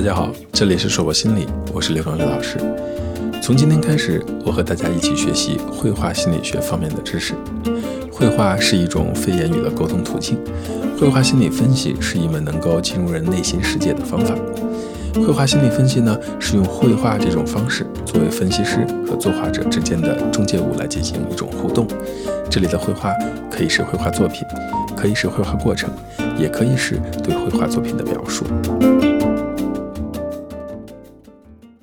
大家好，这里是硕博心理，我是刘刚刘老师。从今天开始，我和大家一起学习绘画心理学方面的知识。绘画是一种非言语的沟通途径，绘画心理分析是一门能够进入人内心世界的方法。绘画心理分析呢，是用绘画这种方式作为分析师和作画者之间的中介物来进行一种互动。这里的绘画可以是绘画作品，可以是绘画过程，也可以是对绘画作品的描述。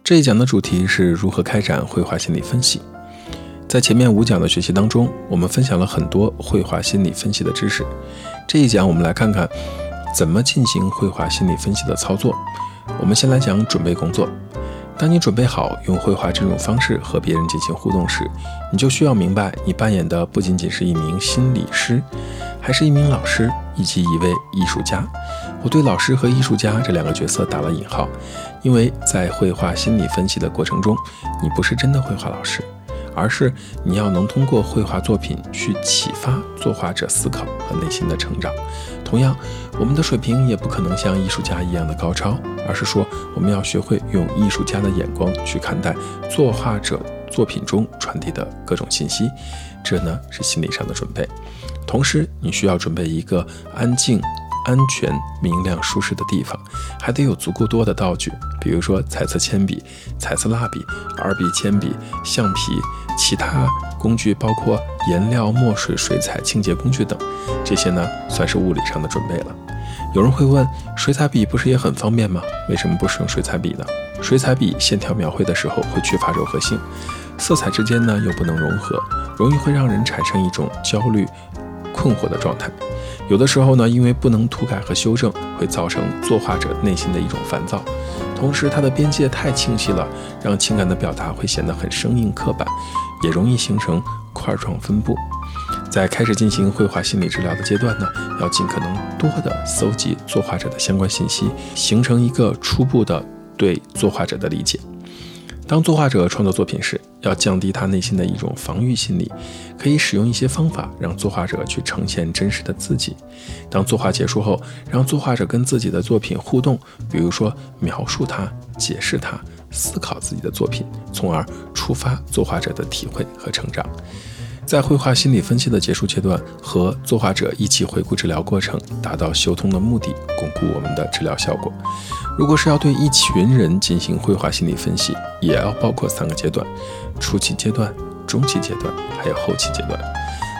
这一讲的主题是如何开展绘画心理分析。在前面五讲的学习当中，我们分享了很多绘画心理分析的知识。这一讲我们来看看怎么进行绘画心理分析的操作。我们先来讲准备工作。当你准备好用绘画这种方式和别人进行互动时，你就需要明白，你扮演的不仅仅是一名心理师，还是一名老师以及一位艺术家。我对老师和艺术家这两个角色打了引号，因为在绘画心理分析的过程中，你不是真的绘画老师，而是你要能通过绘画作品去启发作画者思考和内心的成长。同样，我们的水平也不可能像艺术家一样的高超，而是说我们要学会用艺术家的眼光去看待作画者作品中传递的各种信息。这呢是心理上的准备。同时，你需要准备一个安静。安全、明亮、舒适的地方，还得有足够多的道具，比如说彩色铅笔、彩色蜡笔、二 B 铅笔、橡皮，其他工具包括颜料、墨水、水彩、清洁工具等。这些呢，算是物理上的准备了。有人会问，水彩笔不是也很方便吗？为什么不使用水彩笔呢？水彩笔线条描绘的时候会缺乏柔和性，色彩之间呢又不能融合，容易会让人产生一种焦虑、困惑的状态。有的时候呢，因为不能涂改和修正，会造成作画者内心的一种烦躁。同时，它的边界太清晰了，让情感的表达会显得很生硬刻板，也容易形成块状分布。在开始进行绘画心理治疗的阶段呢，要尽可能多的搜集作画者的相关信息，形成一个初步的对作画者的理解。当作画者创作作品时，要降低他内心的一种防御心理，可以使用一些方法让作画者去呈现真实的自己。当作画结束后，让作画者跟自己的作品互动，比如说描述它、解释它、思考自己的作品，从而触发作画者的体会和成长。在绘画心理分析的结束阶段，和作画者一起回顾治疗过程，达到修通的目的，巩固我们的治疗效果。如果是要对一群人进行绘画心理分析，也要包括三个阶段：初期阶段、中期阶段，还有后期阶段。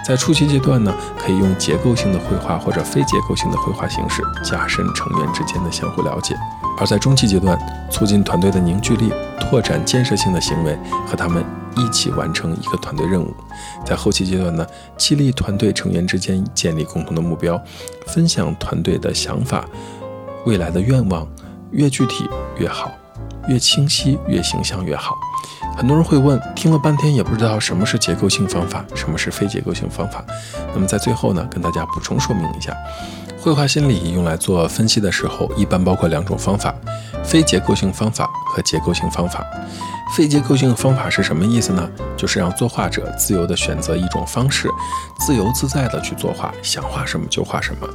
在初期阶段呢，可以用结构性的绘画或者非结构性的绘画形式，加深成员之间的相互了解；而在中期阶段，促进团队的凝聚力，拓展建设性的行为，和他们。一起完成一个团队任务，在后期阶段呢，激励团队成员之间建立共同的目标，分享团队的想法、未来的愿望，越具体越好，越清晰越形象越好。很多人会问，听了半天也不知道什么是结构性方法，什么是非结构性方法。那么在最后呢，跟大家补充说明一下，绘画心理用来做分析的时候，一般包括两种方法：非结构性方法和结构性方法。非结构性方法是什么意思呢？就是让作画者自由地选择一种方式，自由自在地去作画，想画什么就画什么。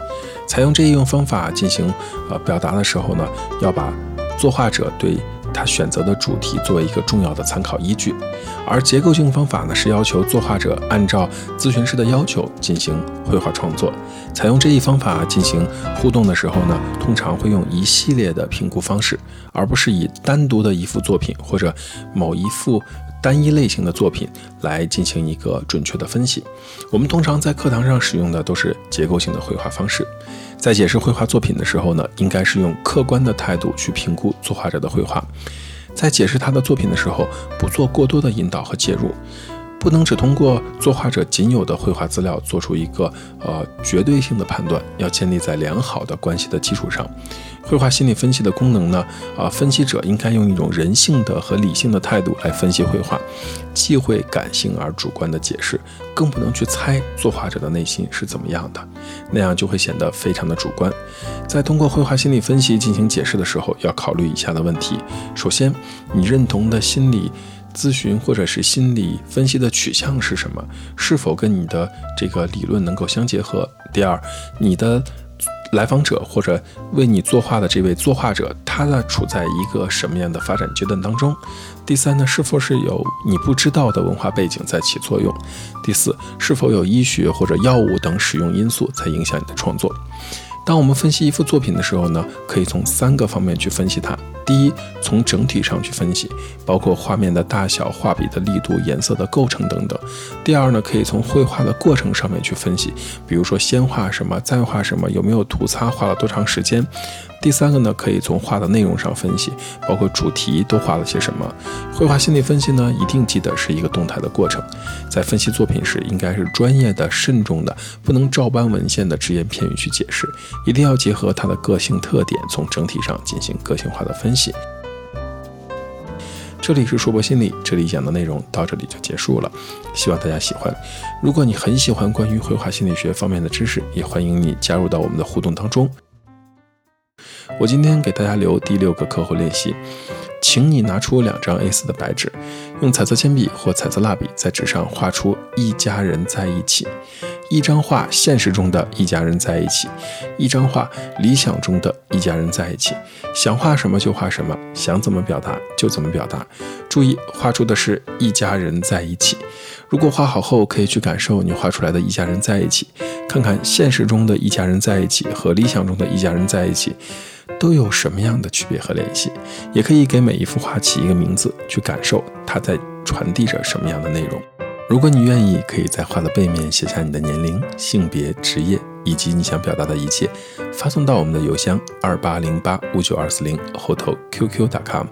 采用这一种方法进行呃表达的时候呢，要把作画者对。他选择的主题作为一个重要的参考依据，而结构性方法呢是要求作画者按照咨询师的要求进行绘画创作。采用这一方法进行互动的时候呢，通常会用一系列的评估方式，而不是以单独的一幅作品或者某一幅。单一类型的作品来进行一个准确的分析。我们通常在课堂上使用的都是结构性的绘画方式。在解释绘画作品的时候呢，应该是用客观的态度去评估作画者的绘画。在解释他的作品的时候，不做过多的引导和介入。不能只通过作画者仅有的绘画资料做出一个呃绝对性的判断，要建立在良好的关系的基础上。绘画心理分析的功能呢，啊，分析者应该用一种人性的和理性的态度来分析绘画，既会感性而主观的解释，更不能去猜作画者的内心是怎么样的，那样就会显得非常的主观。在通过绘画心理分析进行解释的时候，要考虑以下的问题：首先，你认同的心理。咨询或者是心理分析的取向是什么？是否跟你的这个理论能够相结合？第二，你的来访者或者为你作画的这位作画者，他呢处在一个什么样的发展阶段当中？第三呢，是否是有你不知道的文化背景在起作用？第四，是否有医学或者药物等使用因素在影响你的创作？当我们分析一幅作品的时候呢，可以从三个方面去分析它。第一，从整体上去分析，包括画面的大小、画笔的力度、颜色的构成等等。第二呢，可以从绘画的过程上面去分析，比如说先画什么，再画什么，有没有涂擦，画了多长时间。第三个呢，可以从画的内容上分析，包括主题都画了些什么。绘画心理分析呢，一定记得是一个动态的过程，在分析作品时，应该是专业的、慎重的，不能照搬文献的只言片语去解释，一定要结合它的个性特点，从整体上进行个性化的分析。这里是硕博心理，这里讲的内容到这里就结束了，希望大家喜欢。如果你很喜欢关于绘画心理学方面的知识，也欢迎你加入到我们的互动当中。我今天给大家留第六个课后练习，请你拿出两张 A4 的白纸，用彩色铅笔或彩色蜡笔在纸上画出一家人在一起。一张画，现实中的一家人在一起；一张画，理想中的一家人在一起。想画什么就画什么，想怎么表达就怎么表达。注意，画出的是一家人在一起。如果画好后，可以去感受你画出来的一家人在一起，看看现实中的一家人在一起和理想中的一家人在一起。都有什么样的区别和联系？也可以给每一幅画起一个名字，去感受它在传递着什么样的内容。如果你愿意，可以在画的背面写下你的年龄、性别、职业以及你想表达的一切，发送到我们的邮箱二八零八五九二四零后头 qq.com，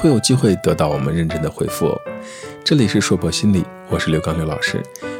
会有机会得到我们认真的回复哦。这里是硕博心理，我是刘刚刘老师。